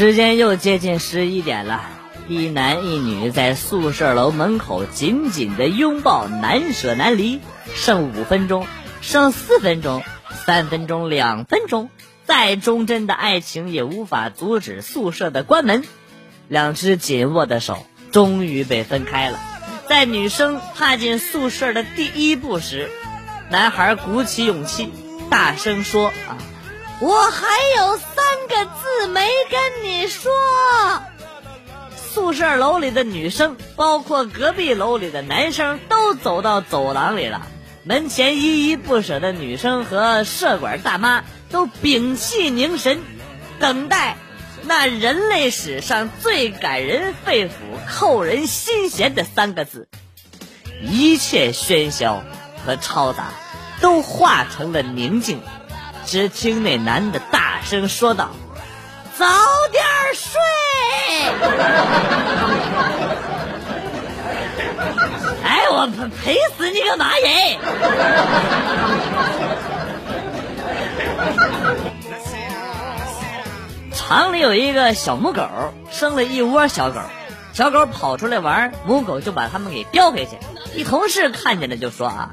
时间又接近十一点了，一男一女在宿舍楼门口紧紧的拥抱，难舍难离。剩五分钟，剩四分钟，三分钟，两分钟，再忠贞的爱情也无法阻止宿舍的关门。两只紧握的手终于被分开了。在女生踏进宿舍的第一步时，男孩鼓起勇气，大声说：“啊，我还有三个字没跟你说。”宿舍楼里的女生，包括隔壁楼里的男生，都走到走廊里了。门前依依不舍的女生和舍管大妈都屏气凝神，等待那人类史上最感人肺腑、扣人心弦的三个字。一切喧嚣和嘈杂都化成了宁静，只听那男的大声说道：“早点睡。”哎，我赔死你个马人！厂里有一个小母狗，生了一窝小狗，小狗跑出来玩，母狗就把它们给叼回去。一同事看见了就说啊，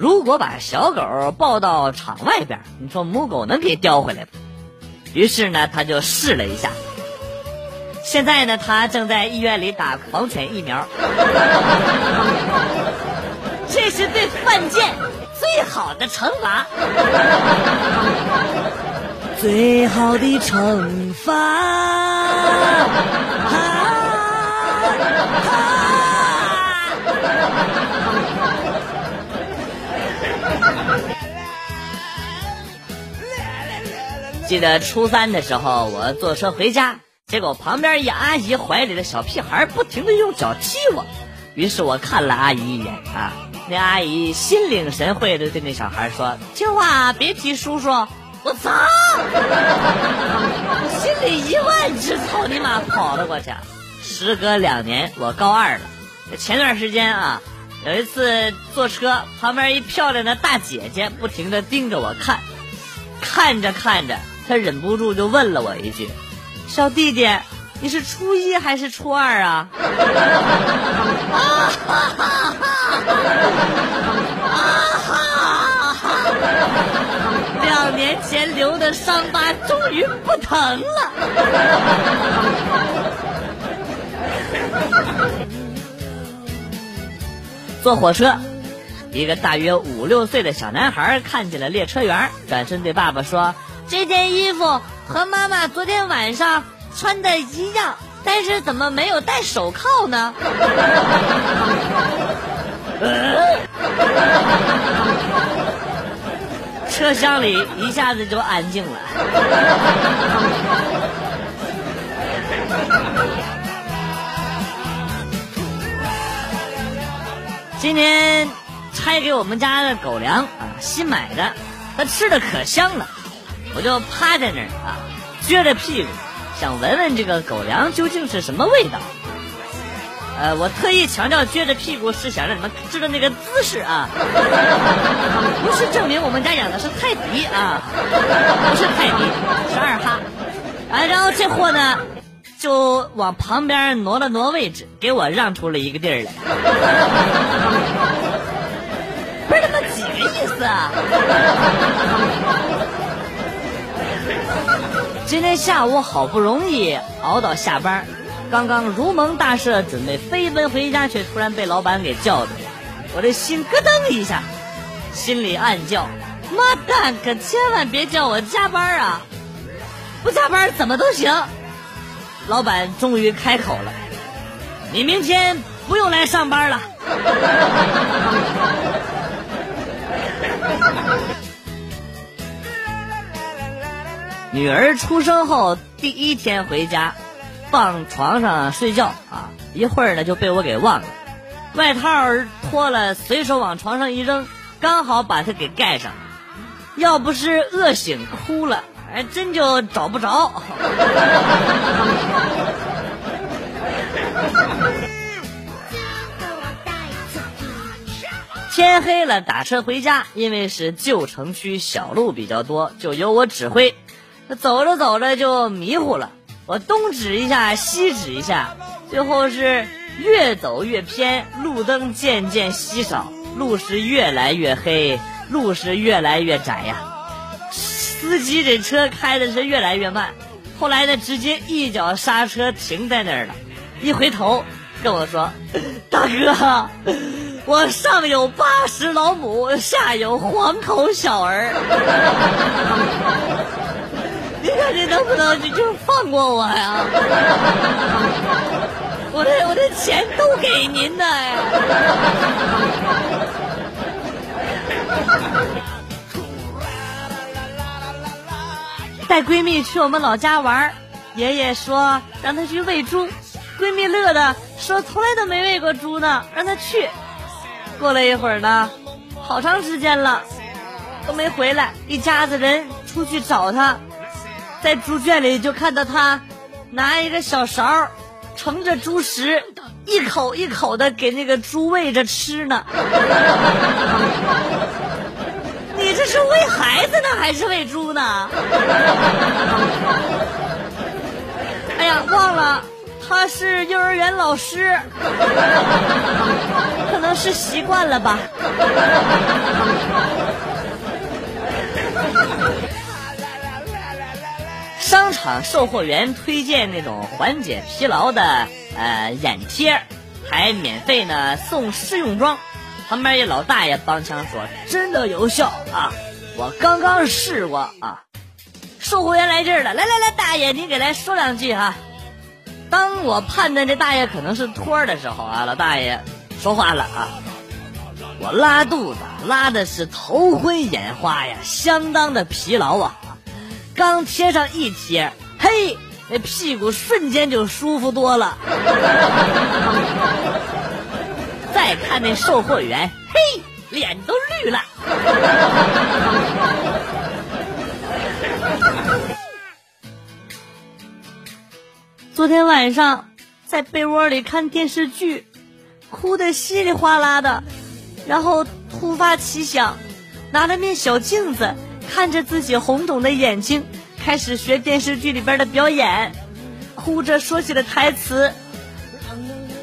如果把小狗抱到场外边，你说母狗能给叼回来吗？于是呢，他就试了一下。现在呢，他正在医院里打狂犬疫苗。这是对犯贱最好的惩罚，最好的惩罚。记得初三的时候，我坐车回家。结果旁边一阿姨怀里的小屁孩不停的用脚踢我，于是我看了阿姨一眼啊，那阿姨心领神会的对那小孩说：“听话，别踢叔叔。”我操！心里一万只草泥马跑了过去。时隔两年，我高二了。前段时间啊，有一次坐车，旁边一漂亮的大姐姐不停的盯着我看，看着看着，他忍不住就问了我一句。小弟弟，你是初一还是初二啊？啊哈哈哈！两年前留的伤疤终于不疼了。坐火车，一个大约五六岁的小男孩看见了列车员，转身对爸爸说：“这件衣服。”和妈妈昨天晚上穿的一样，但是怎么没有戴手铐呢？车厢里一下子就安静了。今天拆给我们家的狗粮啊，新买的，它吃的可香了。我就趴在那儿啊，撅着屁股，想闻闻这个狗粮究竟是什么味道。呃，我特意强调撅着屁股是想让你们知道那个姿势啊，不是证明我们家养的是泰迪啊，不是泰迪，是二哈。啊，然后这货呢，就往旁边挪了挪位置，给我让出了一个地儿来。不是他妈几个意思啊？今天下午好不容易熬到下班，刚刚如蒙大赦，准备飞奔回家，却突然被老板给叫住。我这心咯噔一下，心里暗叫：妈蛋，可千万别叫我加班啊！不加班怎么都行。老板终于开口了：你明天不用来上班了。女儿出生后第一天回家，放床上睡觉啊，一会儿呢就被我给忘了，外套脱了，随手往床上一扔，刚好把她给盖上。要不是饿醒哭了，还真就找不着。天黑了，打车回家，因为是旧城区，小路比较多，就由我指挥。走着走着就迷糊了，我东指一下，西指一下，最后是越走越偏，路灯渐渐稀少，路是越来越黑，路是越来越窄呀。司机这车开的是越来越慢，后来呢，直接一脚刹车停在那儿了，一回头跟我说：“大哥。”我上有八十老母，下有黄口小儿。你看你能不能就就放过我呀？我的我的钱都给您的。带闺蜜去我们老家玩，爷爷说让她去喂猪，闺蜜乐的说从来都没喂过猪呢，让她去。过了一会儿呢，好长时间了，都没回来。一家子人出去找她，在猪圈里就看到他拿一个小勺盛着猪食，一口一口的给那个猪喂着吃呢。你这是喂孩子呢，还是喂猪呢？哎呀，忘了。他是幼儿园老师，可能是习惯了吧。场售货员推荐那种缓解疲劳的呃眼贴，还免费呢送试用装。旁边一老大爷帮腔说：“真的有效啊，我刚刚试过啊。”售货员来劲了，来来来，大爷你给来说两句哈。当我判断这大爷可能是托的时候啊，老大爷说话了啊！我拉肚子，拉的是头昏眼花呀，相当的疲劳啊！刚贴上一贴，嘿，那屁股瞬间就舒服多了。再看那售货员，嘿，脸都绿了。昨天晚上在被窝里看电视剧，哭得稀里哗啦的，然后突发奇想，拿了面小镜子看着自己红肿的眼睛，开始学电视剧里边的表演，哭着说起了台词：“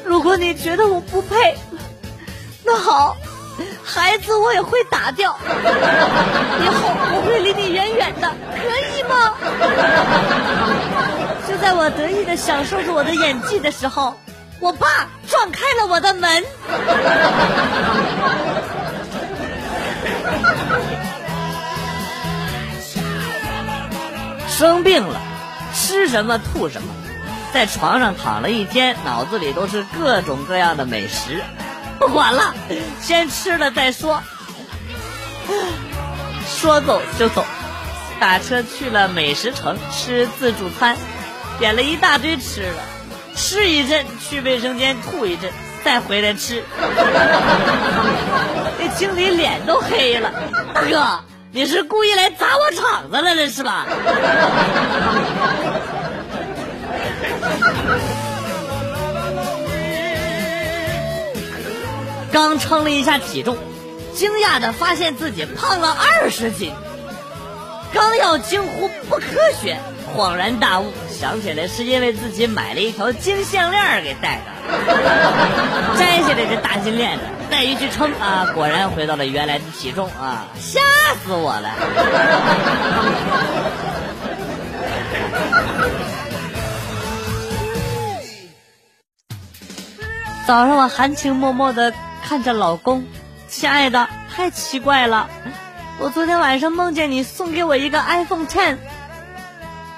如果你觉得我不配，那好，孩子我也会打掉，以后我会离你远远的，可以吗？”就在我得意的享受着我的演技的时候，我爸撞开了我的门。生病了，吃什么吐什么，在床上躺了一天，脑子里都是各种各样的美食。不管了，先吃了再说。说走就走，打车去了美食城吃自助餐。点了一大堆吃的，吃一阵去卫生间吐一阵，再回来吃。那经理脸都黑了，大哥，你是故意来砸我场子来了是吧？刚称了一下体重，惊讶的发现自己胖了二十斤，刚要惊呼不科学。恍然大悟，想起来是因为自己买了一条金项链给戴的，摘下来这大金链子，再一去称啊，果然回到了原来的体重啊，吓死我了！早上我含情脉脉的看着老公，亲爱的，太奇怪了，我昨天晚上梦见你送给我一个 iPhone 叉。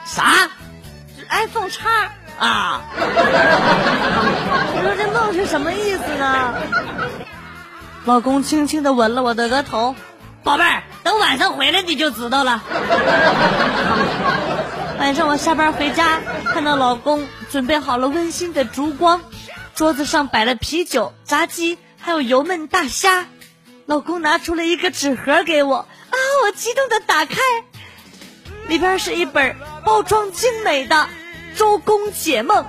啥？iPhone 叉啊？你说这梦是什么意思呢？老公轻轻的吻了我的额头，宝贝儿，等晚上回来你就知道了。晚上我下班回家，看到老公准备好了温馨的烛光，桌子上摆了啤酒、炸鸡，还有油焖大虾。老公拿出了一个纸盒给我，啊，我激动的打开。里边是一本包装精美的《周公解梦》，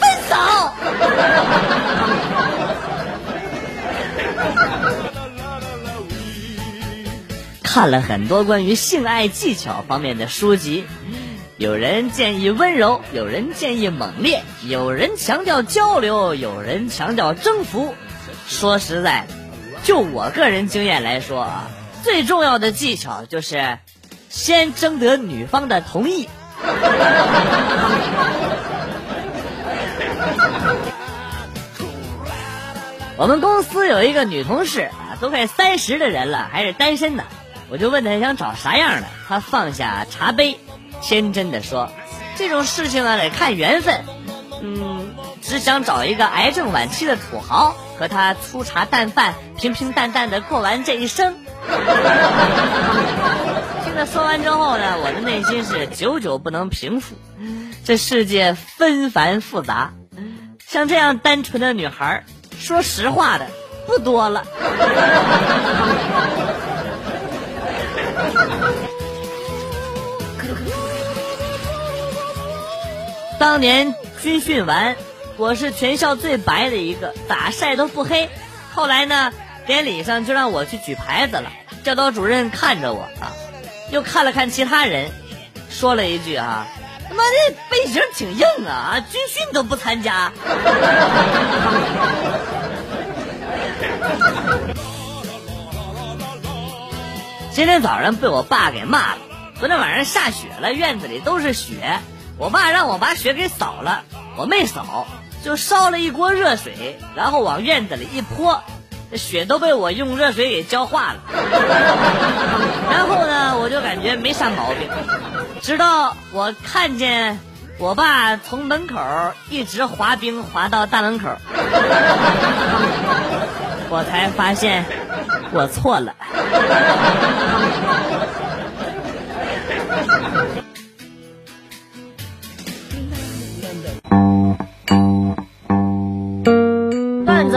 分手。看了很多关于性爱技巧方面的书籍，有人建议温柔，有人建议猛烈，有人强调交流，有人强调征服。说实在，就我个人经验来说啊，最重要的技巧就是先征得女方的同意。我们公司有一个女同事啊，都快三十的人了，还是单身呢。我就问他想找啥样的，他放下茶杯，天真的说：“这种事情呢得看缘分，嗯，只想找一个癌症晚期的土豪，和他粗茶淡饭，平平淡淡的过完这一生。”听他说完之后呢，我的内心是久久不能平复。这世界纷繁复杂，像这样单纯的女孩。说实话的不多了。当年军训完，我是全校最白的一个，咋晒都不黑。后来呢，典礼上就让我去举牌子了。教导主任看着我啊，又看了看其他人，说了一句啊：“他妈的背景挺硬啊，军训都不参加。”今天早上被我爸给骂了。昨天晚上下雪了，院子里都是雪。我爸让我把雪给扫了，我没扫，就烧了一锅热水，然后往院子里一泼，这雪都被我用热水给浇化了。然后呢，我就感觉没啥毛病，直到我看见我爸从门口一直滑冰滑到大门口，我才发现我错了。